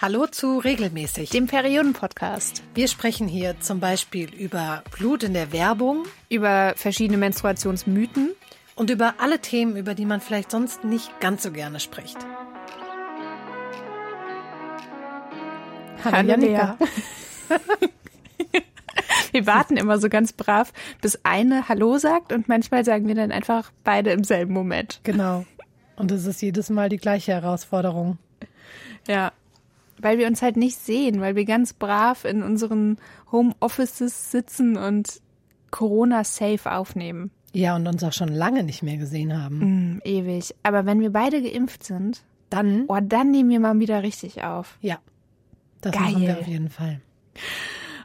Hallo zu Regelmäßig, dem Perioden-Podcast. Wir sprechen hier zum Beispiel über Blut in der Werbung, über verschiedene Menstruationsmythen und über alle Themen, über die man vielleicht sonst nicht ganz so gerne spricht. Hallo, Hallo Janika. wir warten immer so ganz brav, bis eine Hallo sagt und manchmal sagen wir dann einfach beide im selben Moment. Genau. Und es ist jedes Mal die gleiche Herausforderung. Ja, weil wir uns halt nicht sehen, weil wir ganz brav in unseren Homeoffices sitzen und Corona-safe aufnehmen. Ja, und uns auch schon lange nicht mehr gesehen haben. Mm, ewig. Aber wenn wir beide geimpft sind, dann, oh, dann nehmen wir mal wieder richtig auf. Ja, das Geil. machen wir auf jeden Fall.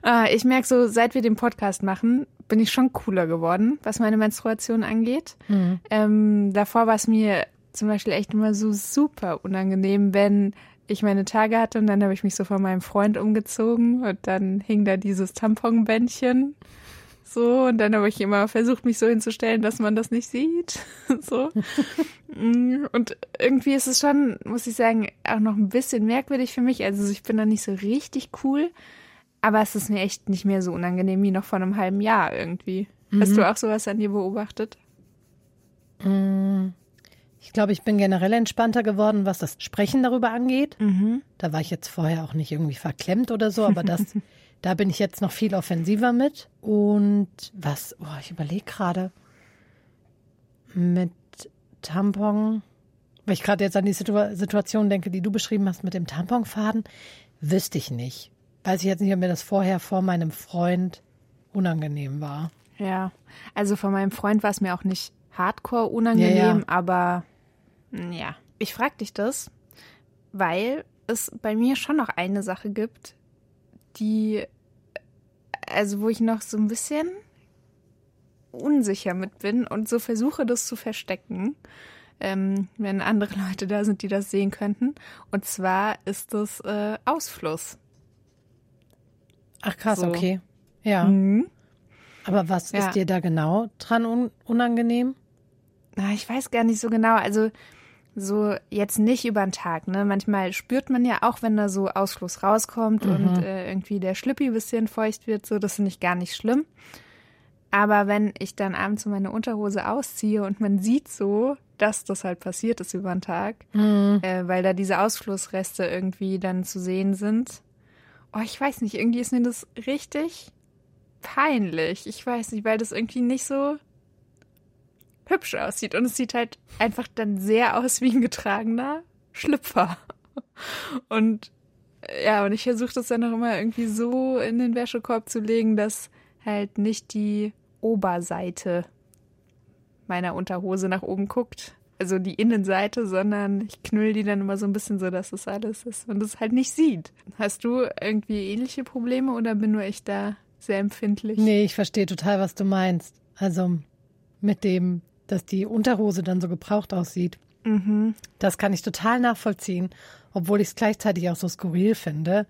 Ah, ich merke so, seit wir den Podcast machen, bin ich schon cooler geworden, was meine Menstruation angeht. Mhm. Ähm, davor war es mir zum Beispiel echt immer so super unangenehm, wenn ich meine Tage hatte und dann habe ich mich so von meinem Freund umgezogen und dann hing da dieses Tamponbändchen so und dann habe ich immer versucht, mich so hinzustellen, dass man das nicht sieht. so. Und irgendwie ist es schon, muss ich sagen, auch noch ein bisschen merkwürdig für mich. Also ich bin da nicht so richtig cool, aber es ist mir echt nicht mehr so unangenehm wie noch vor einem halben Jahr irgendwie. Mhm. Hast du auch sowas an dir beobachtet? Mhm. Ich glaube, ich bin generell entspannter geworden, was das Sprechen darüber angeht. Mhm. Da war ich jetzt vorher auch nicht irgendwie verklemmt oder so, aber das, da bin ich jetzt noch viel offensiver mit. Und was, oh, ich überlege gerade mit Tampon, weil ich gerade jetzt an die Situ Situation denke, die du beschrieben hast mit dem Tamponfaden, wüsste ich nicht. Weiß ich jetzt nicht, ob mir das vorher vor meinem Freund unangenehm war. Ja, also von meinem Freund war es mir auch nicht hardcore unangenehm, ja, ja. aber ja, ich frage dich das, weil es bei mir schon noch eine Sache gibt, die, also wo ich noch so ein bisschen unsicher mit bin und so versuche, das zu verstecken, ähm, wenn andere Leute da sind, die das sehen könnten. Und zwar ist das äh, Ausfluss. Ach krass, so. okay. Ja. Mhm. Aber was ja. ist dir da genau dran un unangenehm? Na, ich weiß gar nicht so genau. Also so jetzt nicht über den Tag, ne? Manchmal spürt man ja auch, wenn da so Ausfluss rauskommt mhm. und äh, irgendwie der Schlippi ein bisschen feucht wird, so, das finde ich gar nicht schlimm. Aber wenn ich dann abends meine Unterhose ausziehe und man sieht so, dass das halt passiert ist über den Tag, mhm. äh, weil da diese Ausflussreste irgendwie dann zu sehen sind. Oh, ich weiß nicht, irgendwie ist mir das richtig peinlich. Ich weiß nicht, weil das irgendwie nicht so hübsch aussieht. Und es sieht halt einfach dann sehr aus wie ein getragener Schlüpfer. Und ja, und ich versuche das dann auch immer irgendwie so in den Wäschekorb zu legen, dass halt nicht die Oberseite meiner Unterhose nach oben guckt. Also die Innenseite, sondern ich knüll die dann immer so ein bisschen so, dass das alles ist und es halt nicht sieht. Hast du irgendwie ähnliche Probleme oder bin nur ich da sehr empfindlich? Nee, ich verstehe total, was du meinst. Also mit dem dass die Unterhose dann so gebraucht aussieht. Mhm. Das kann ich total nachvollziehen, obwohl ich es gleichzeitig auch so skurril finde.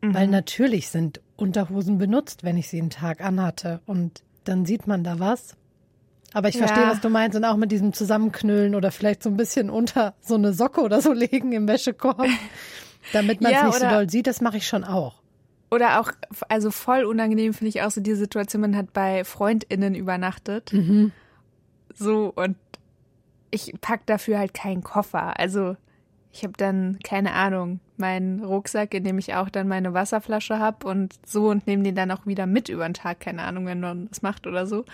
Mhm. Weil natürlich sind Unterhosen benutzt, wenn ich sie einen Tag anhatte. Und dann sieht man da was. Aber ich ja. verstehe, was du meinst. Und auch mit diesem Zusammenknüllen oder vielleicht so ein bisschen unter so eine Socke oder so legen im Wäschekorb, damit man es ja, nicht so doll sieht, das mache ich schon auch. Oder auch, also voll unangenehm finde ich auch so die Situation, man hat bei FreundInnen übernachtet. Mhm. So, und ich pack dafür halt keinen Koffer. Also ich habe dann, keine Ahnung, meinen Rucksack, in dem ich auch dann meine Wasserflasche habe und so und nehme den dann auch wieder mit über den Tag, keine Ahnung, wenn man das macht oder so.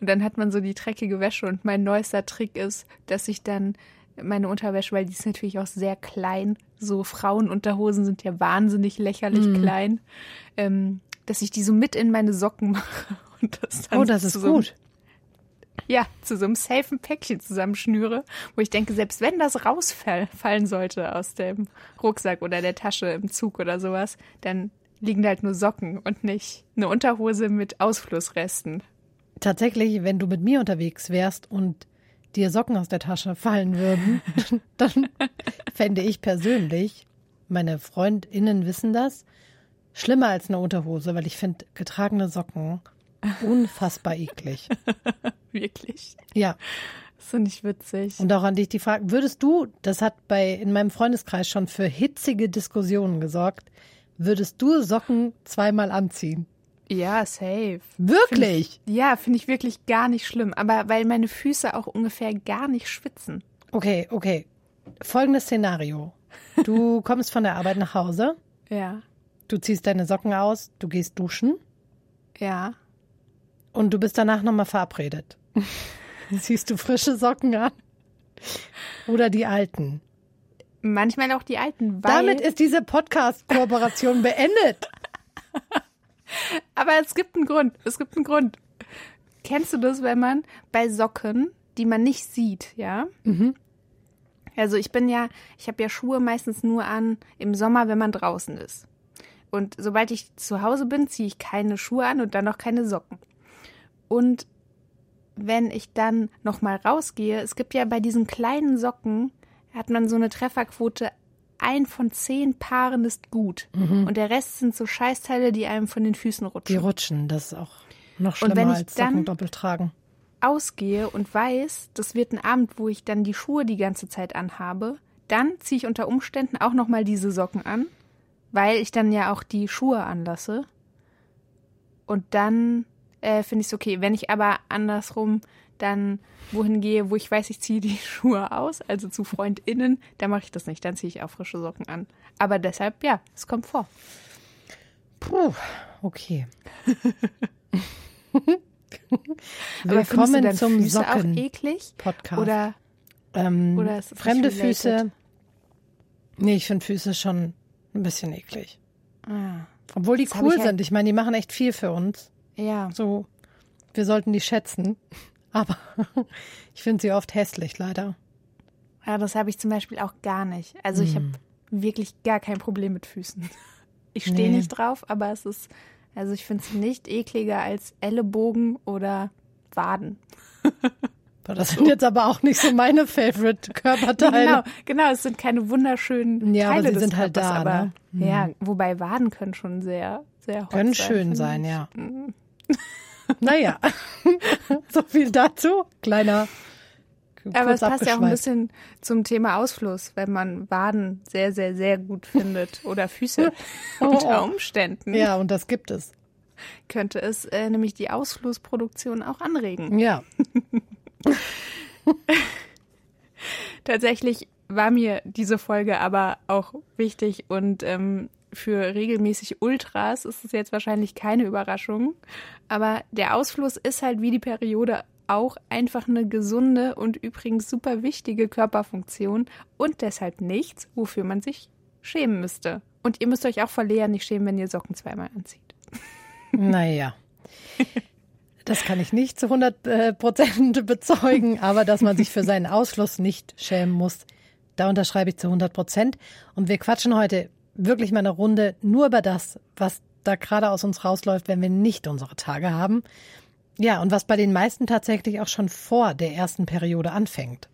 Und dann hat man so die dreckige Wäsche und mein neuester Trick ist, dass ich dann meine Unterwäsche, weil die ist natürlich auch sehr klein, so Frauenunterhosen sind ja wahnsinnig lächerlich mhm. klein, ähm, dass ich die so mit in meine Socken mache. Und das dann oh, das ist so gut ja, zu so einem safen Päckchen zusammenschnüre, wo ich denke, selbst wenn das rausfallen sollte aus dem Rucksack oder der Tasche im Zug oder sowas, dann liegen da halt nur Socken und nicht eine Unterhose mit Ausflussresten. Tatsächlich, wenn du mit mir unterwegs wärst und dir Socken aus der Tasche fallen würden, dann fände ich persönlich, meine FreundInnen wissen das, schlimmer als eine Unterhose, weil ich finde getragene Socken unfassbar eklig. Wirklich? Ja. Das finde ich witzig. Und auch an dich die Frage, würdest du, das hat bei in meinem Freundeskreis schon für hitzige Diskussionen gesorgt, würdest du Socken zweimal anziehen? Ja, safe. Wirklich? Find ich, ja, finde ich wirklich gar nicht schlimm. Aber weil meine Füße auch ungefähr gar nicht schwitzen. Okay, okay. Folgendes Szenario. Du kommst von der Arbeit nach Hause. Ja. Du ziehst deine Socken aus, du gehst duschen. Ja. Und du bist danach nochmal verabredet. Ziehst du frische Socken an? Oder die alten? Manchmal auch die alten. Weil Damit ist diese Podcast-Kooperation beendet. Aber es gibt einen Grund. Es gibt einen Grund. Kennst du das, wenn man bei Socken, die man nicht sieht, ja? Mhm. Also ich bin ja, ich habe ja Schuhe meistens nur an im Sommer, wenn man draußen ist. Und sobald ich zu Hause bin, ziehe ich keine Schuhe an und dann auch keine Socken. Und wenn ich dann nochmal rausgehe, es gibt ja bei diesen kleinen Socken, hat man so eine Trefferquote, ein von zehn Paaren ist gut. Mhm. Und der Rest sind so Scheißteile, die einem von den Füßen rutschen. Die rutschen, das ist auch noch Und schlimmer wenn ich als Socken dann- doppelt tragen. ausgehe und weiß, das wird ein Abend, wo ich dann die Schuhe die ganze Zeit anhabe, dann ziehe ich unter Umständen auch nochmal diese Socken an, weil ich dann ja auch die Schuhe anlasse. Und dann äh, finde ich es okay. Wenn ich aber andersrum dann wohin gehe, wo ich weiß, ich ziehe die Schuhe aus, also zu FreundInnen, dann mache ich das nicht. Dann ziehe ich auch frische Socken an. Aber deshalb, ja, es kommt vor. Puh, okay. Du Willkommen dann zum Füße auch Socken-Podcast. eklig? Oder ähm, oder fremde? Füße. Nee, ich finde Füße schon ein bisschen eklig. ah, Obwohl die cool ich halt- sind. Ich meine, die machen echt viel für uns. Ja. So, wir sollten die schätzen. Aber ich finde sie oft hässlich, leider. Ja, das habe ich zum Beispiel auch gar nicht. Also ich habe wirklich gar kein Problem mit Füßen. Ich stehe Nee. nicht drauf, aber es ist, also ich finde es nicht ekliger als Ellenbogen oder Waden. Das sind jetzt aber auch nicht so meine favorite Körperteile. Genau, genau, es sind keine wunderschönen Ja, aber Teile sie des sind halt Körpers, da, aber ne? Mhm. ja, wobei Waden können schon sehr, sehr hot Können sein, schön finde sein, ja. Naja, so viel dazu. Kleiner. Aber es passt ja auch ein bisschen zum Thema Ausfluss, wenn man Waden sehr, sehr, sehr gut findet oder Füße unter Umständen. Ja, und das gibt es. könnte es äh, nämlich die Ausflussproduktion auch anregen. Ja. Tatsächlich war mir diese Folge aber auch wichtig und ähm, für regelmäßig Ultras ist es jetzt wahrscheinlich keine Überraschung. Aber der Ausfluss ist halt wie die Periode auch einfach eine gesunde und übrigens super wichtige Körperfunktion und deshalb nichts, wofür man sich schämen müsste. Und ihr müsst euch auch vor Lea nicht schämen, wenn ihr Socken zweimal anzieht. Naja. Das kann ich nicht zu 100 äh, Prozent bezeugen, aber dass man sich für seinen Ausfluss nicht schämen muss, da unterschreibe ich zu 100 Prozent. Und wir quatschen heute wirklich mal eine Runde nur über das, was da gerade aus uns rausläuft, wenn wir nicht unsere Tage haben. Ja, und was bei den meisten tatsächlich auch schon vor der ersten Periode anfängt.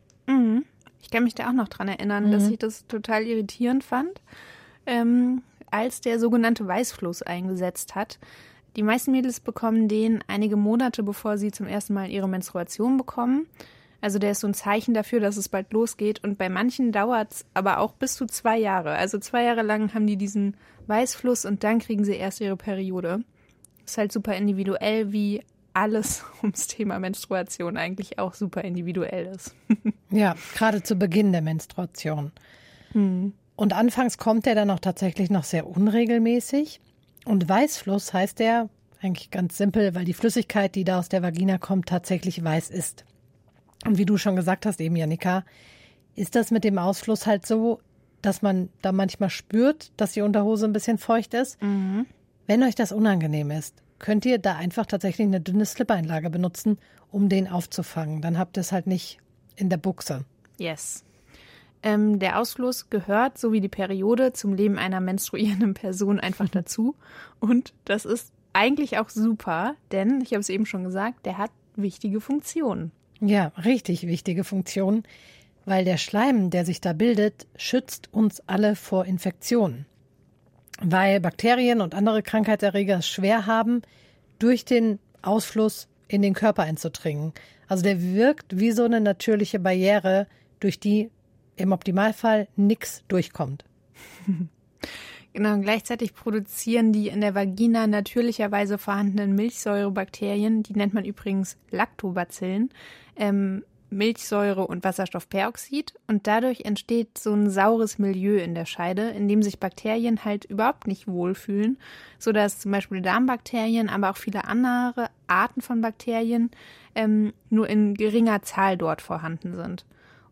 Ich kann mich da auch noch dran erinnern, dass ich das total irritierend fand, ähm, als der sogenannte Weißfluss eingesetzt hat. Die meisten Mädels bekommen den einige Monate, bevor sie zum ersten Mal ihre Menstruation bekommen. Also der ist so ein Zeichen dafür, dass es bald losgeht. Und bei manchen dauert es aber auch bis zu zwei Jahre. Also zwei Jahre lang haben die diesen Weißfluss und dann kriegen sie erst ihre Periode. Ist halt super individuell, wie alles ums Thema Menstruation eigentlich auch super individuell ist. Ja, gerade zu Beginn der Menstruation. Und anfangs kommt er dann auch tatsächlich noch sehr unregelmäßig. Und Weißfluss heißt er eigentlich ganz simpel, weil die Flüssigkeit, die da aus der Vagina kommt, tatsächlich weiß ist. Und wie du schon gesagt hast, eben Janika, ist das mit dem Ausfluss halt so, dass man da manchmal spürt, dass die Unterhose ein bisschen feucht ist. Wenn euch das unangenehm ist, könnt ihr da einfach tatsächlich eine dünne Slip-Einlage benutzen, um den aufzufangen. Dann habt ihr es halt nicht in der Buchse. Yes. Ähm, der Ausfluss gehört, so wie die Periode, zum Leben einer menstruierenden Person einfach dazu. Und das ist eigentlich auch super, denn, ich habe es eben schon gesagt, der hat wichtige Funktionen. Ja, richtig wichtige Funktion, weil der Schleim, der sich da bildet, schützt uns alle vor Infektionen. Weil Bakterien und andere Krankheitserreger es schwer haben, durch den Ausfluss in den Körper einzudringen. Also der wirkt wie so eine natürliche Barriere, durch die im Optimalfall nichts durchkommt. Genau, und gleichzeitig produzieren die in der Vagina natürlicherweise vorhandenen Milchsäurebakterien, die nennt man übrigens Lactobacillen, ähm, Milchsäure und Wasserstoffperoxid und dadurch entsteht so ein saures Milieu in der Scheide, in dem sich Bakterien halt überhaupt nicht wohlfühlen, sodass zum Beispiel Darmbakterien, aber auch viele andere Arten von Bakterien ähm, nur in geringer Zahl dort vorhanden sind.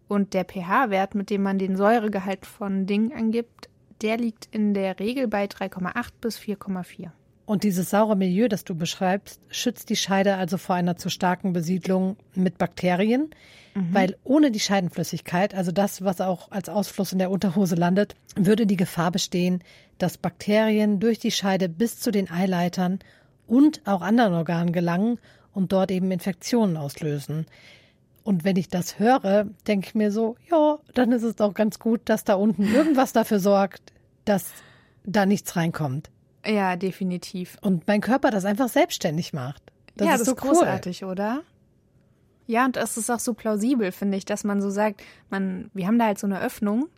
Und der pH-Wert, mit dem man den Säuregehalt von Dingen angibt, der liegt in der Regel bei 3,8 bis 4,4. Und dieses saure Milieu, das du beschreibst, schützt die Scheide also vor einer zu starken Besiedlung mit Bakterien, mhm. weil ohne die Scheidenflüssigkeit, also das, was auch als Ausfluss in der Unterhose landet, würde die Gefahr bestehen, dass Bakterien durch die Scheide bis zu den Eileitern und auch anderen Organen gelangen und dort eben Infektionen auslösen. Und wenn ich das höre, denke ich mir so, ja, dann ist es doch ganz gut, dass da unten irgendwas dafür sorgt, dass da nichts reinkommt. Ja, definitiv. Und mein Körper das einfach selbstständig macht. Das ja, ist das so ist großartig, cool. oder? Ja, und es ist auch so plausibel, finde ich, dass man so sagt, man, wir haben da halt so eine Öffnung,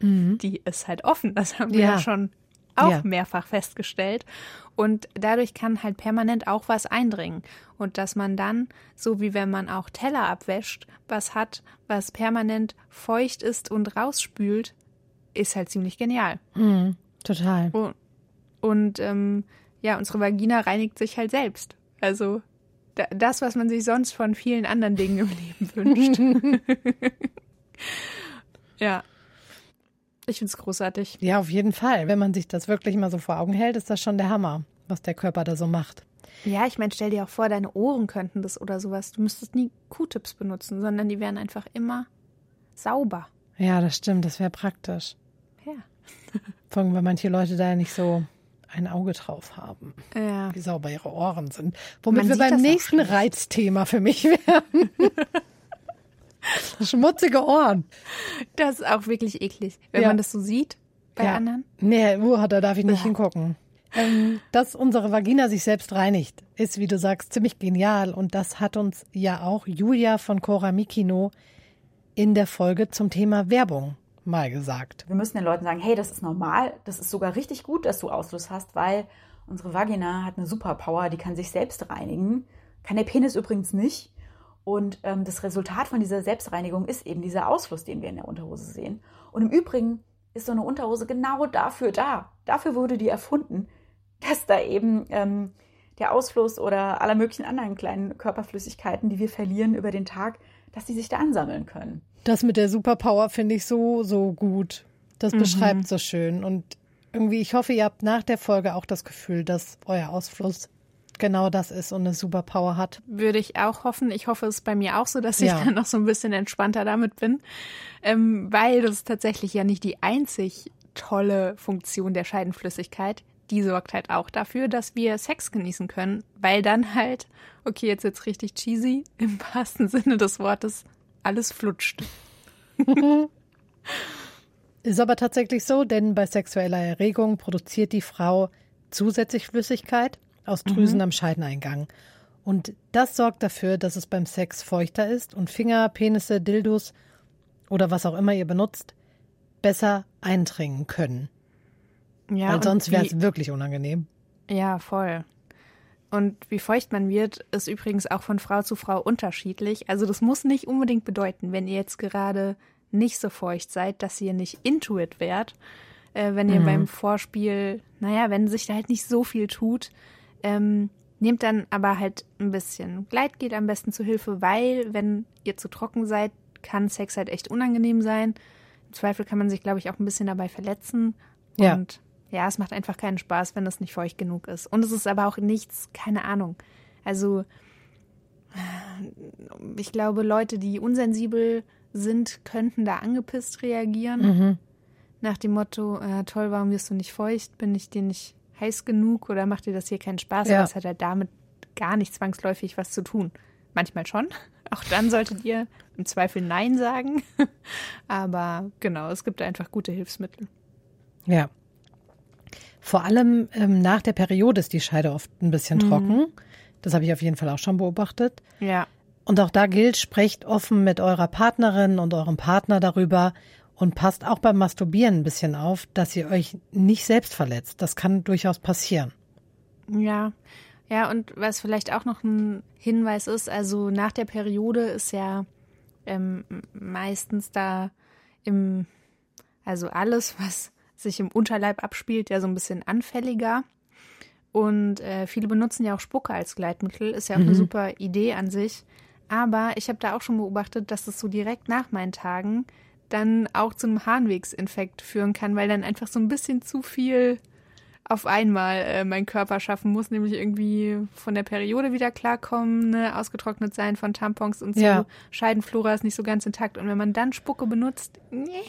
mhm. die ist halt offen. Das haben wir ja, ja schon auch ja. mehrfach festgestellt. Und dadurch kann halt permanent auch was eindringen. Und dass man dann, so wie wenn man auch Teller abwäscht, was hat, was permanent feucht ist und rausspült, ist halt ziemlich genial. Mhm, total. Und, und ähm, ja, unsere Vagina reinigt sich halt selbst. Also das, was man sich sonst von vielen anderen Dingen im Leben wünscht. ja. Ich finde es großartig. Ja, auf jeden Fall. Wenn man sich das wirklich mal so vor Augen hält, ist das schon der Hammer, was der Körper da so macht. Ja, ich meine, stell dir auch vor, deine Ohren könnten das oder sowas. Du müsstest nie Q-Tips benutzen, sondern die wären einfach immer sauber. Ja, das stimmt. Das wäre praktisch. Ja. Allem, weil manche Leute da ja nicht so ein Auge drauf haben. Ja. Wie sauber ihre Ohren sind. Womit Man wir beim nächsten Reizthema für mich wären. Schmutzige Ohren. Das ist auch wirklich eklig, wenn ja. man das so sieht bei ja. anderen. Nee, uh, da darf ich nicht ja. hingucken. Ähm, dass unsere Vagina sich selbst reinigt, ist, wie du sagst, ziemlich genial. Und das hat uns ja auch Julia von Cora Mikino in der Folge zum Thema Werbung mal gesagt. Wir müssen den Leuten sagen, hey, das ist normal, das ist sogar richtig gut, dass du Ausfluss hast, weil unsere Vagina hat eine Superpower, die kann sich selbst reinigen. Kann der Penis übrigens nicht. Und ähm, das Resultat von dieser Selbstreinigung ist eben dieser Ausfluss, den wir in der Unterhose sehen. Und im Übrigen ist so eine Unterhose genau dafür da. Dafür wurde die erfunden, dass da eben ähm, der Ausfluss oder aller möglichen anderen kleinen Körperflüssigkeiten, die wir verlieren über den Tag, dass die sich da ansammeln können. Das mit der Superpower finde ich so, so gut. Das mhm. beschreibt so schön. Und irgendwie, ich hoffe, ihr habt nach der Folge auch das Gefühl, dass euer Ausfluss genau das ist und eine Superpower hat. Würde ich auch hoffen. Ich hoffe es ist bei mir auch so, dass ich ja. dann noch so ein bisschen entspannter damit bin, ähm, weil das ist tatsächlich ja nicht die einzig tolle Funktion der Scheidenflüssigkeit. Die sorgt halt auch dafür, dass wir Sex genießen können, weil dann halt, okay, jetzt jetzt richtig cheesy, im wahrsten Sinne des Wortes, alles flutscht. Ist aber tatsächlich so, denn bei sexueller Erregung produziert die Frau zusätzlich Flüssigkeit aus Drüsen mhm. am Scheideneingang. Und das sorgt dafür, dass es beim Sex feuchter ist und Finger, Penisse, Dildos oder was auch immer ihr benutzt, besser eindringen können. Ja, Weil sonst wäre es wirklich unangenehm. Ja, voll. Und wie feucht man wird, ist übrigens auch von Frau zu Frau unterschiedlich. Also das muss nicht unbedingt bedeuten, wenn ihr jetzt gerade nicht so feucht seid, dass ihr nicht intuit wärt. Äh, wenn ihr mhm. beim Vorspiel, naja, wenn sich da halt nicht so viel tut, ähm, nehmt dann aber halt ein bisschen Gleitgel am besten zu Hilfe, weil wenn ihr zu trocken seid, kann Sex halt echt unangenehm sein. Im Zweifel kann man sich, glaube ich, auch ein bisschen dabei verletzen. Ja. Und ja, es macht einfach keinen Spaß, wenn es nicht feucht genug ist. Und es ist aber auch nichts, keine Ahnung. Also ich glaube, Leute, die unsensibel sind, könnten da angepisst reagieren. Mhm. Nach dem Motto, äh, toll, warum wirst du nicht feucht? Bin ich dir nicht heiß genug oder macht dir das hier keinen Spaß? Ja. Es hat halt damit gar nicht zwangsläufig was zu tun. Manchmal schon. Auch dann solltet ihr im Zweifel Nein sagen. Aber genau, es gibt einfach gute Hilfsmittel. Ja. Vor allem ähm, nach der Periode ist die Scheide oft ein bisschen mhm. trocken. Das habe ich auf jeden Fall auch schon beobachtet. Ja. Und auch da gilt, sprecht offen mit eurer Partnerin und eurem Partner darüber und passt auch beim Masturbieren ein bisschen auf, dass ihr euch nicht selbst verletzt. Das kann durchaus passieren. Ja. Ja, und was vielleicht auch noch ein Hinweis ist, also nach der Periode ist ja ähm, meistens da im, also alles, was sich im Unterleib abspielt, ja so ein bisschen anfälliger. Und äh, viele benutzen ja auch Spucke als Gleitmittel, ist ja auch mhm. eine super Idee an sich. Aber ich habe da auch schon beobachtet, dass es so direkt nach meinen Tagen dann auch zu einem Harnwegsinfekt führen kann, weil dann einfach so ein bisschen zu viel auf einmal äh, mein Körper schaffen muss, nämlich irgendwie von der Periode wieder klarkommen, ne, ausgetrocknet sein von Tampons und so. Ja. Scheidenflora ist nicht so ganz intakt. Und wenn man dann Spucke benutzt, nee.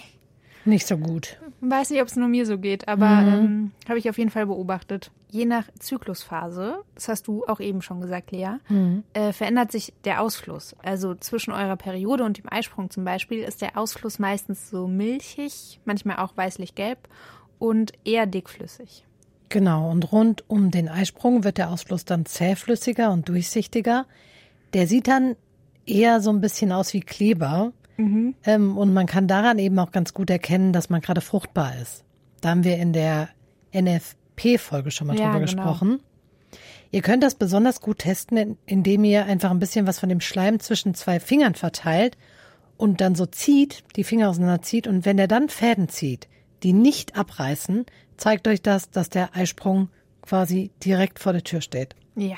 Nicht so gut. Weiß nicht, ob es nur mir so geht, aber mhm. ähm, habe ich auf jeden Fall beobachtet. Je nach Zyklusphase, das hast du auch eben schon gesagt, Lea, mhm. äh, verändert sich der Ausfluss. Also zwischen eurer Periode und dem Eisprung zum Beispiel ist der Ausfluss meistens so milchig, manchmal auch weißlich-gelb und eher dickflüssig. Genau, und rund um den Eisprung wird der Ausfluss dann zähflüssiger und durchsichtiger. Der sieht dann eher so ein bisschen aus wie Kleber. Mhm. Ähm, und man kann daran eben auch ganz gut erkennen, dass man gerade fruchtbar ist. Da haben wir in der NFP-Folge schon mal ja, drüber genau. gesprochen. Ihr könnt das besonders gut testen, indem ihr einfach ein bisschen was von dem Schleim zwischen zwei Fingern verteilt und dann so zieht, die Finger auseinander zieht und wenn der dann Fäden zieht, die nicht abreißen, zeigt euch das, dass der Eisprung quasi direkt vor der Tür steht. Ja.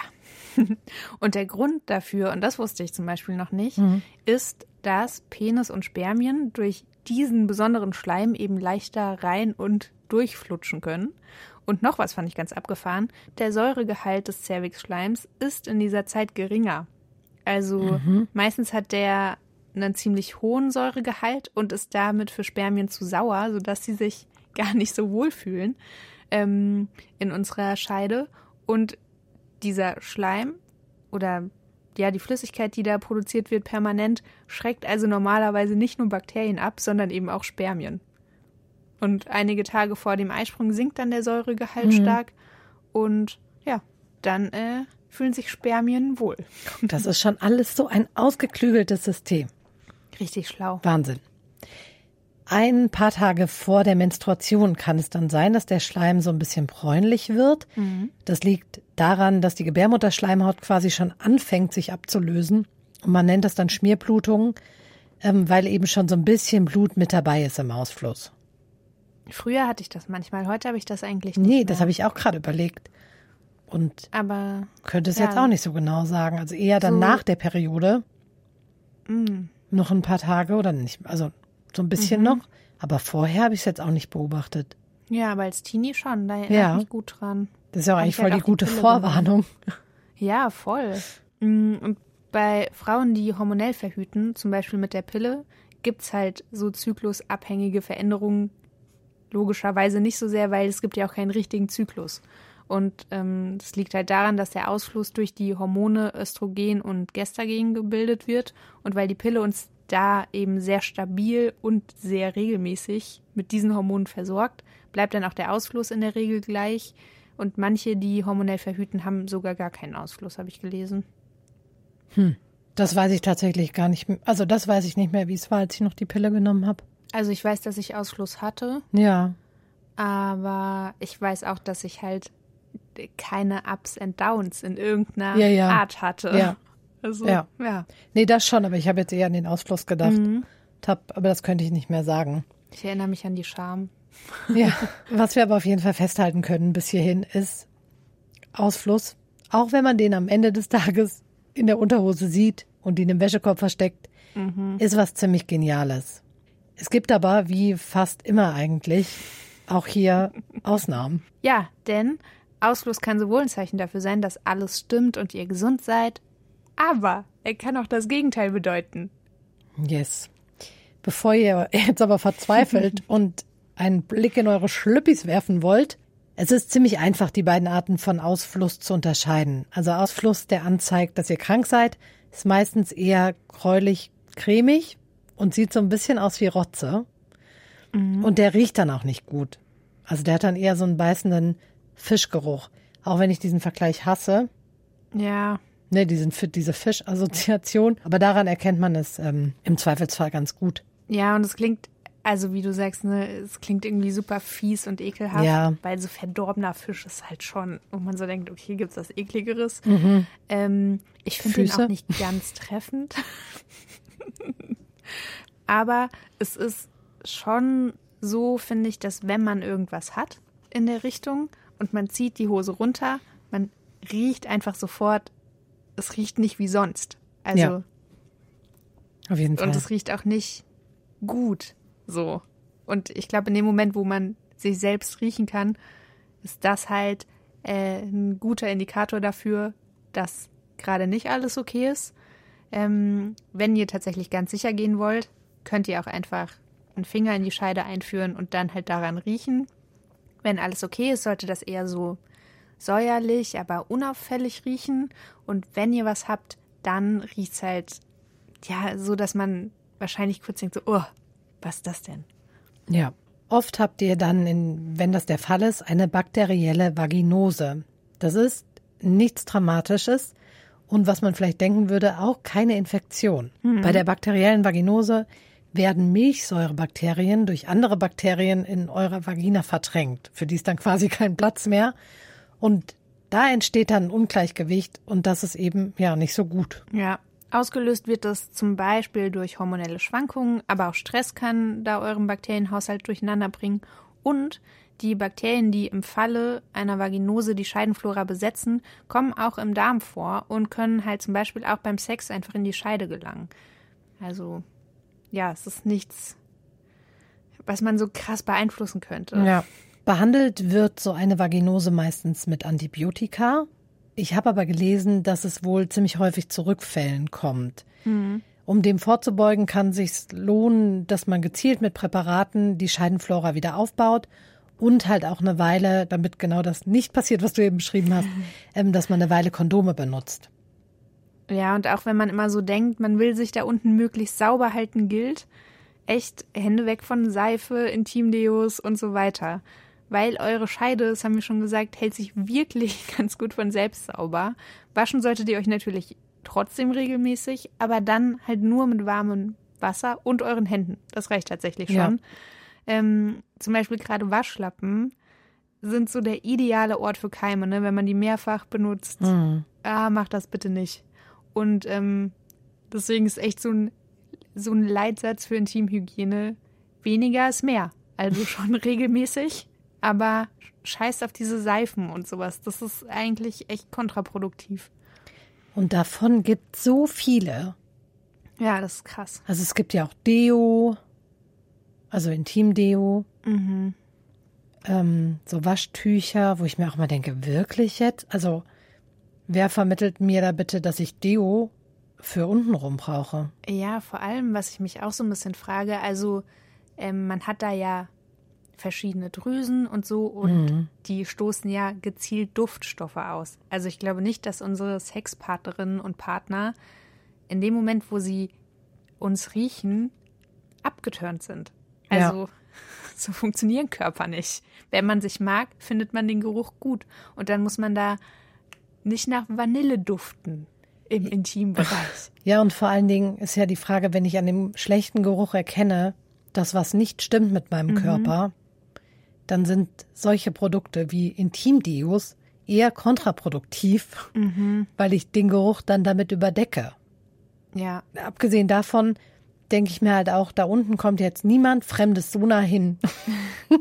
Und der Grund dafür, und das wusste ich zum Beispiel noch nicht, mhm. ist, dass Penis und Spermien durch diesen besonderen Schleim eben leichter rein und durchflutschen können. Und noch was fand ich ganz abgefahren. Der Säuregehalt des Cervix-Schleims ist in dieser Zeit geringer. Also mhm. meistens hat der einen ziemlich hohen Säuregehalt und ist damit für Spermien zu sauer, sodass sie sich gar nicht so wohlfühlen ähm, in unserer Scheide. Und dieser Schleim oder ja, die Flüssigkeit, die da produziert wird, permanent, schreckt also normalerweise nicht nur Bakterien ab, sondern eben auch Spermien. Und einige Tage vor dem Eisprung sinkt dann der Säuregehalt mhm. stark und ja, dann äh, fühlen sich Spermien wohl. Das ist schon alles so ein ausgeklügeltes System. Richtig schlau. Wahnsinn. Ein paar Tage vor der Menstruation kann es dann sein, dass der Schleim so ein bisschen bräunlich wird. Mhm. Das liegt daran, dass die Gebärmutterschleimhaut quasi schon anfängt, sich abzulösen. Und man nennt das dann Schmierblutung, ähm, weil eben schon so ein bisschen Blut mit dabei ist im Ausfluss. Früher hatte ich das manchmal, heute habe ich das eigentlich nicht. Nee, mehr. das habe ich auch gerade überlegt. Und aber könnte es ja. jetzt auch nicht so genau sagen. Also eher dann so, nach der Periode. Mm. Noch ein paar Tage oder nicht. Also so ein bisschen mhm. noch. Aber vorher habe ich es jetzt auch nicht beobachtet. Ja, aber als Teenie schon, da erinnere ja. ich mich gut dran. Das ist ja auch eigentlich voll die gute die Vorwarnung. Ja, voll. Mm, und bei Frauen, die hormonell verhüten, zum Beispiel mit der Pille, gibt es halt so zyklusabhängige Veränderungen logischerweise nicht so sehr, weil es gibt ja auch keinen richtigen Zyklus. Und ähm, das liegt halt daran, dass der Ausfluss durch die Hormone Östrogen und Gestagen gebildet wird und weil die Pille uns da eben sehr stabil und sehr regelmäßig mit diesen Hormonen versorgt, bleibt dann auch der Ausfluss in der Regel gleich. Und manche, die hormonell verhüten, haben sogar gar keinen Ausfluss, habe ich gelesen. Hm. Das weiß ich tatsächlich gar nicht. mehr. Also das weiß ich nicht mehr, wie es war, als ich noch die Pille genommen habe. Also ich weiß, dass ich Ausfluss hatte. Ja. Aber ich weiß auch, dass ich halt keine Ups and Downs in irgendeiner ja, ja. Art hatte. Ja. Also, ja. ja. Nee, das schon, aber ich habe jetzt eher an den Ausfluss gedacht. Mhm. Hab, aber das könnte ich nicht mehr sagen. Ich erinnere mich an die Scham. Ja, was wir aber auf jeden Fall festhalten können bis hierhin ist Ausfluss. Auch wenn man den am Ende des Tages in der Unterhose sieht und ihn im Wäschekorb versteckt, mhm. ist was ziemlich Geniales. Es gibt aber, wie fast immer eigentlich, auch hier Ausnahmen. Ja, denn Ausfluss kann sowohl ein Zeichen dafür sein, dass alles stimmt und ihr gesund seid, aber er kann auch das Gegenteil bedeuten. Yes. Bevor ihr jetzt aber verzweifelt und einen Blick in eure Schlüppis werfen wollt, es ist ziemlich einfach, die beiden Arten von Ausfluss zu unterscheiden. Also Ausfluss, der anzeigt, dass ihr krank seid, ist meistens eher gräulich cremig und sieht so ein bisschen aus wie Rotze. Mhm. Und der riecht dann auch nicht gut. Also der hat dann eher so einen beißenden Fischgeruch. Auch wenn ich diesen Vergleich hasse, Ja. Ne, die sind für diese Fischassoziation. Aber daran erkennt man es ähm, im Zweifelsfall ganz gut. Ja, und es klingt, also wie du sagst, ne, es klingt irgendwie super fies und ekelhaft, Ja. weil so verdorbener Fisch ist halt schon, wo man so denkt, okay, gibt's was ekligeres? Mhm. Ähm, ich finde den Füße? auch nicht ganz treffend. Aber es ist schon so, finde ich, dass wenn man irgendwas hat in der Richtung und man zieht die Hose runter, man riecht einfach sofort, es riecht nicht wie sonst. Also, Ja. Auf jeden Fall. und es riecht auch nicht gut so. Und ich glaube, in dem Moment, wo man sich selbst riechen kann, ist das halt äh, ein guter Indikator dafür, dass gerade nicht alles okay ist. Ähm, wenn ihr tatsächlich ganz sicher gehen wollt, könnt ihr auch einfach einen Finger in die Scheide einführen und dann halt daran riechen. Wenn alles okay ist, sollte das eher so säuerlich, aber unauffällig riechen. Und wenn ihr was habt, dann riecht's halt ja so, dass man wahrscheinlich kurz denkt so, oh, was ist das denn? Ja. Oft habt ihr dann, in, wenn das der Fall ist, eine bakterielle Vaginose. Das ist nichts Dramatisches und was man vielleicht denken würde, auch keine Infektion. Bei der bakteriellen Vaginose werden Milchsäurebakterien durch andere Bakterien in eurer Vagina verdrängt. Für die ist dann quasi kein Platz mehr. Und da entsteht dann ein Ungleichgewicht und das ist eben ja nicht so gut. Ja. Ausgelöst wird das zum Beispiel durch hormonelle Schwankungen, aber auch Stress kann da euren Bakterienhaushalt durcheinander bringen. Und die Bakterien, die im Falle einer Vaginose die Scheidenflora besetzen, kommen auch im Darm vor und können halt zum Beispiel auch beim Sex einfach in die Scheide gelangen. Also, ja, es ist nichts, was man so krass beeinflussen könnte. Ja. Behandelt wird so eine Vaginose meistens mit Antibiotika. Ich habe aber gelesen, dass es wohl ziemlich häufig zu Rückfällen kommt. Um dem vorzubeugen, kann sich lohnen, dass man gezielt mit Präparaten die Scheidenflora wieder aufbaut und halt auch eine Weile, damit genau das nicht passiert, was du eben beschrieben hast, ähm, dass man eine Weile Kondome benutzt. Ja, und auch wenn man immer so denkt, man will sich da unten möglichst sauber halten, gilt echt Hände weg von Seife, Intimdeos und so weiter. Weil eure Scheide, das haben wir schon gesagt, hält sich wirklich ganz gut von selbst sauber. Waschen solltet ihr euch natürlich trotzdem regelmäßig, aber dann halt nur mit warmem Wasser und euren Händen. Das reicht tatsächlich schon. Ja. Ähm, zum Beispiel gerade Waschlappen sind so der ideale Ort für Keime, ne? wenn man die mehrfach benutzt. Ah, macht das bitte nicht. Und ähm, deswegen ist echt so ein, so ein Leitsatz für Intimhygiene, weniger ist mehr. Also schon regelmäßig, aber scheiß auf diese Seifen und sowas. Das ist eigentlich echt kontraproduktiv. Und davon gibt so viele. Ja, das ist krass. Also es gibt ja auch Deo, also Intimdeo, ähm, so Waschtücher, wo ich mir auch mal denke, wirklich jetzt? Also wer vermittelt mir da bitte, dass ich Deo für untenrum brauche? Ja, vor allem, was ich mich auch so ein bisschen frage, also ähm, man hat da ja verschiedene Drüsen und so und die stoßen ja gezielt Duftstoffe aus. Also ich glaube nicht, dass unsere Sexpartnerinnen und Partner in dem Moment, wo sie uns riechen, abgeturnt sind. Ja. Also so funktionieren Körper nicht. Wenn man sich mag, findet man den Geruch gut und dann muss man da nicht nach Vanille duften im Intimbereich. Ja, und vor allen Dingen ist ja die Frage, wenn ich an dem schlechten Geruch erkenne, dass was nicht stimmt mit meinem Körper, dann sind solche Produkte wie Intimdeos eher kontraproduktiv, weil ich den Geruch dann damit überdecke. Ja, Abgesehen davon denke ich mir halt auch, da unten kommt jetzt niemand Fremdes so nah hin,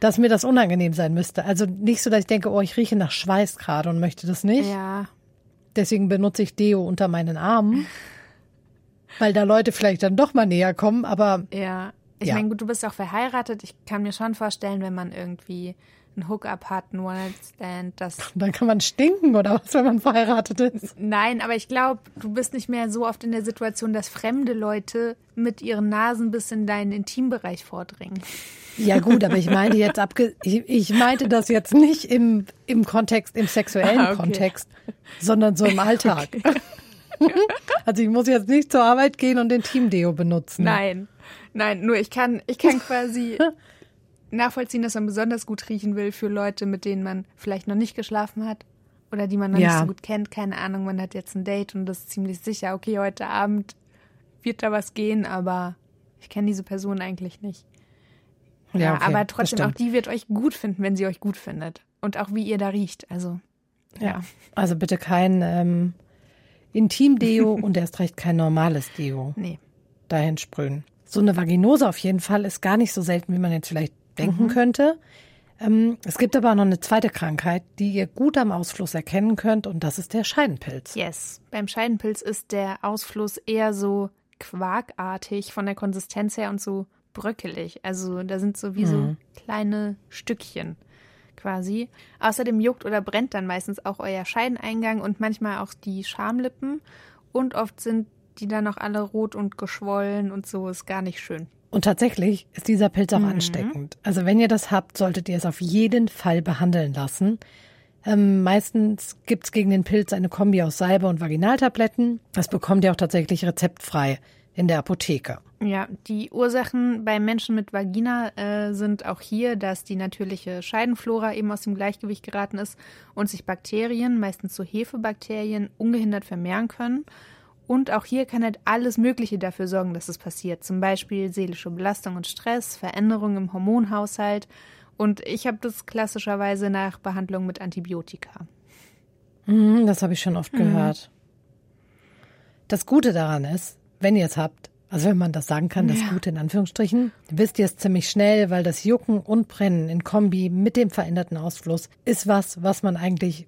dass mir das unangenehm sein müsste. Also nicht so, dass ich denke, oh, ich rieche nach Schweiß gerade und möchte das nicht. ja. Deswegen benutze ich Deo unter meinen Armen, weil da Leute vielleicht dann doch mal näher kommen, aber Ja, ich Ja. meine, gut, du bist auch verheiratet. Ich kann mir schon vorstellen, wenn man irgendwie einen Hookup hat, einen One-Night-Stand, dass. dann kann man stinken oder was, wenn man verheiratet ist. Nein, aber ich glaube, du bist nicht mehr so oft in der Situation, dass fremde Leute mit ihren Nasen bis in deinen Intimbereich vordringen. Ja gut, aber ich meinte jetzt abge ich, ich meinte das jetzt nicht im, im Kontext, im sexuellen Ah, okay. Kontext, sondern so im Alltag. also ich muss jetzt nicht zur Arbeit gehen und den Teamdeo benutzen. Nein, nein, nur ich kann, ich kann quasi nachvollziehen, dass man besonders gut riechen will für Leute, mit denen man vielleicht noch nicht geschlafen hat oder die man noch ja. nicht so gut kennt, keine Ahnung, man hat jetzt ein Date und das ist ziemlich sicher, okay, heute Abend wird da was gehen, aber ich kenne diese Person eigentlich nicht. Ja, ja okay, aber trotzdem auch die wird euch gut finden, wenn sie euch gut findet. Und auch wie ihr da riecht. Also, ja. ja. Also bitte kein ähm, Intim-Deo und erst recht kein normales Deo. Nee. Dahin sprühen. So eine Vaginose auf jeden Fall ist gar nicht so selten, wie man jetzt vielleicht denken mhm. könnte. Ähm, es gibt aber auch noch eine zweite Krankheit, die ihr gut am Ausfluss erkennen könnt, und das ist der Scheidenpilz. Yes. Beim Scheidenpilz ist der Ausfluss eher so quarkartig von der Konsistenz her und so bröckelig. Also da sind so wie mhm. so kleine Stückchen quasi. Außerdem juckt oder brennt dann meistens auch euer Scheideneingang und manchmal auch die Schamlippen. Und oft sind die dann auch alle rot und geschwollen und so ist gar nicht schön. Und tatsächlich ist dieser Pilz auch mhm. ansteckend. Also wenn ihr das habt, solltet ihr es auf jeden Fall behandeln lassen. Ähm, meistens gibt's gegen den Pilz eine Kombi aus Salbe und Vaginaltabletten. Das bekommt ihr auch tatsächlich rezeptfrei in der Apotheke. Ja, die Ursachen bei Menschen mit Vagina äh, sind auch hier, dass die natürliche Scheidenflora eben aus dem Gleichgewicht geraten ist und sich Bakterien, meistens so Hefebakterien, ungehindert vermehren können. Und auch hier kann halt alles Mögliche dafür sorgen, dass es passiert. Zum Beispiel seelische Belastung und Stress, Veränderungen im Hormonhaushalt. Und ich habe das klassischerweise nach Behandlung mit Antibiotika. Mhm, das habe ich schon oft mhm. gehört. Das Gute daran ist, wenn ihr es habt, also wenn man das sagen kann, das ja. Gute in Anführungsstrichen, wisst ihr es ziemlich schnell, weil das Jucken und Brennen in Kombi mit dem veränderten Ausfluss ist was, was man eigentlich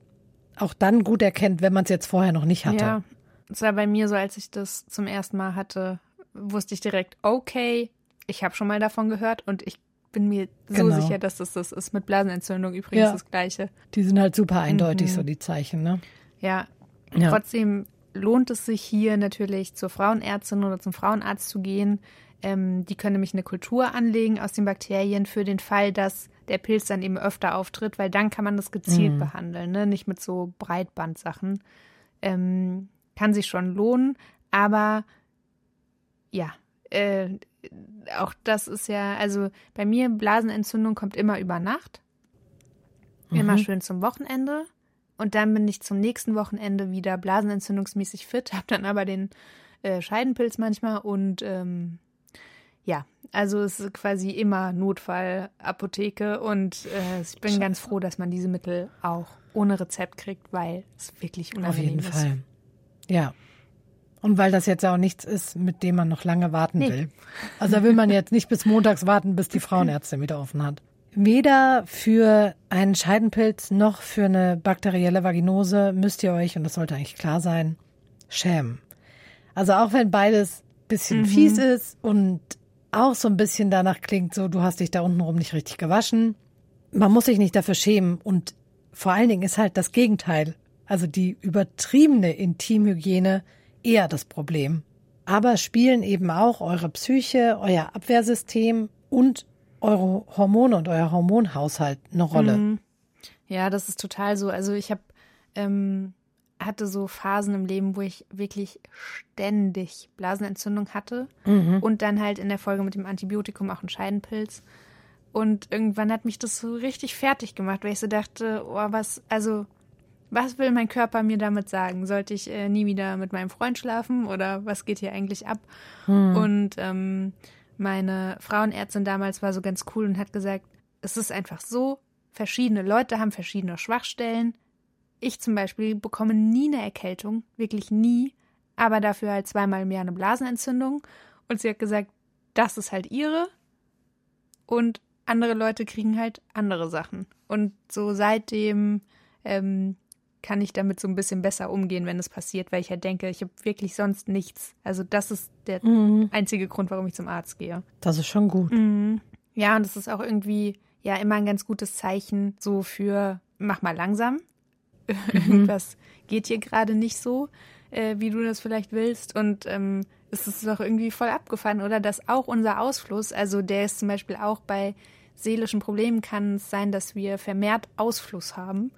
auch dann gut erkennt, wenn man es jetzt vorher noch nicht hatte. Ja, es war bei mir so, als ich das zum ersten Mal hatte, wusste ich direkt, okay, ich habe schon mal davon gehört und ich bin mir so genau. sicher, dass das das ist. Mit Blasenentzündung übrigens ja. das Gleiche. Die sind halt super eindeutig, mhm. so die Zeichen, ne? Ja. ja. Trotzdem lohnt es sich hier natürlich zur Frauenärztin oder zum Frauenarzt zu gehen. Ähm, die können nämlich eine Kultur anlegen aus den Bakterien für den Fall, dass der Pilz dann eben öfter auftritt, weil dann kann man das gezielt mhm. behandeln, ne? nicht mit so Breitbandsachen. Ähm, kann sich schon lohnen, aber ja, äh, auch das ist ja, also bei mir Blasenentzündung kommt immer über Nacht. Immer mhm. schön zum Wochenende. Und dann bin ich zum nächsten Wochenende wieder blasenentzündungsmäßig fit, habe dann aber den äh, Scheidenpilz manchmal und ähm, ja, also es ist quasi immer Notfallapotheke und äh, ich bin Scheiße. ganz froh, dass man diese Mittel auch ohne Rezept kriegt, weil es wirklich unangenehm ist. Auf jeden ist. Fall. Ja. Und weil das jetzt ja auch nichts ist, mit dem man noch lange warten nee. will. Also da will man jetzt nicht bis montags warten, bis die Frauenärztin wieder offen hat. Weder für einen Scheidenpilz noch für eine bakterielle Vaginose müsst ihr euch, und das sollte eigentlich klar sein, schämen. Also auch wenn beides bisschen mhm. fies ist und auch so ein bisschen danach klingt, so du hast dich da untenrum nicht richtig gewaschen. Man muss sich nicht dafür schämen und vor allen Dingen ist halt das Gegenteil also die übertriebene Intimhygiene, eher das Problem. Aber spielen eben auch eure Psyche, euer Abwehrsystem und eure Hormone und euer Hormonhaushalt eine Rolle. Mhm. Ja, das ist total so. Also ich habe ähm, hatte so Phasen im Leben, wo ich wirklich ständig Blasenentzündung hatte mhm. und dann halt in der Folge mit dem Antibiotikum auch einen Scheidenpilz. Und irgendwann hat mich das so richtig fertig gemacht, weil ich so dachte, oh, was, also was will mein Körper mir damit sagen? Sollte ich äh, nie wieder mit meinem Freund schlafen oder was geht hier eigentlich ab? Hm. Und ähm, meine Frauenärztin damals war so ganz cool und hat gesagt, es ist einfach so, verschiedene Leute haben verschiedene Schwachstellen. Ich zum Beispiel bekomme nie eine Erkältung, wirklich nie, aber dafür halt zweimal im Jahr eine Blasenentzündung. Und sie hat gesagt, das ist halt ihre. Und andere Leute kriegen halt andere Sachen. Und so seitdem ähm, kann ich damit so ein bisschen besser umgehen, wenn es passiert, weil ich halt denke, ich habe wirklich sonst nichts. Also das ist der mhm. einzige Grund, warum ich zum Arzt gehe. Das ist schon gut. Mhm. Ja, und das ist auch irgendwie ja immer ein ganz gutes Zeichen so für mach mal langsam. Mhm. Irgendwas geht hier gerade nicht so, äh, wie du das vielleicht willst. Und ähm, es ist doch irgendwie voll abgefahren, oder? Dass auch unser Ausfluss, also der ist zum Beispiel auch bei seelischen Problemen kann es sein, dass wir vermehrt Ausfluss haben.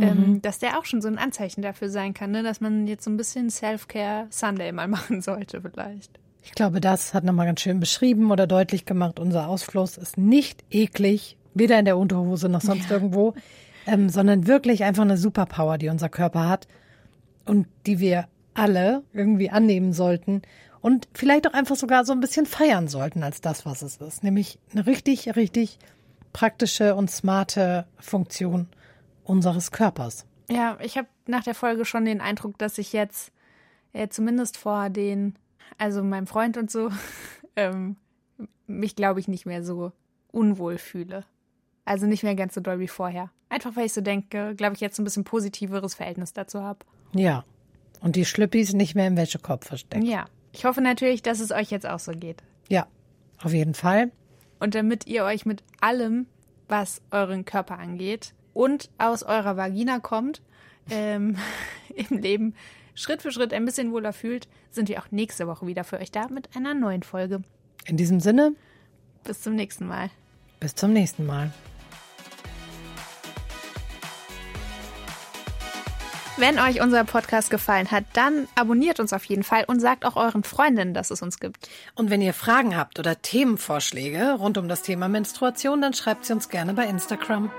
Ähm, mhm. dass der auch schon so ein Anzeichen dafür sein kann, ne? dass man jetzt so ein bisschen Self-Care Sunday mal machen sollte vielleicht. Ich glaube, das hat nochmal ganz schön beschrieben oder deutlich gemacht. Unser Ausfluss ist nicht eklig, weder in der Unterhose noch sonst ja. irgendwo. ähm, sondern wirklich einfach eine Superpower, die unser Körper hat und die wir alle irgendwie annehmen sollten und vielleicht auch einfach sogar so ein bisschen feiern sollten als das, was es ist. Nämlich eine richtig, richtig praktische und smarte Funktion unseres Körpers. Ja, ich habe nach der Folge schon den Eindruck, dass ich jetzt äh, zumindest vor den, also meinem Freund und so, ähm, mich, glaube ich, nicht mehr so unwohl fühle. Also nicht mehr ganz so doll wie vorher. Einfach weil ich so denke, glaube ich, jetzt ein bisschen positiveres Verhältnis dazu habe. Ja. Und die Schlüppis nicht mehr im Wäschekorb versteckt. Ja. Ich hoffe natürlich, dass es euch jetzt auch so geht. Ja, auf jeden Fall. Und damit ihr euch mit allem, was euren Körper angeht und aus eurer Vagina kommt, ähm, im Leben Schritt für Schritt ein bisschen wohler fühlt, sind wir auch nächste Woche wieder für euch da mit einer neuen Folge. In diesem Sinne, bis zum nächsten Mal. Bis zum nächsten Mal. Wenn euch unser Podcast gefallen hat, dann abonniert uns auf jeden Fall und sagt auch euren Freundinnen, dass es uns gibt. Und wenn ihr Fragen habt oder Themenvorschläge rund um das Thema Menstruation, dann schreibt sie uns gerne bei Instagram.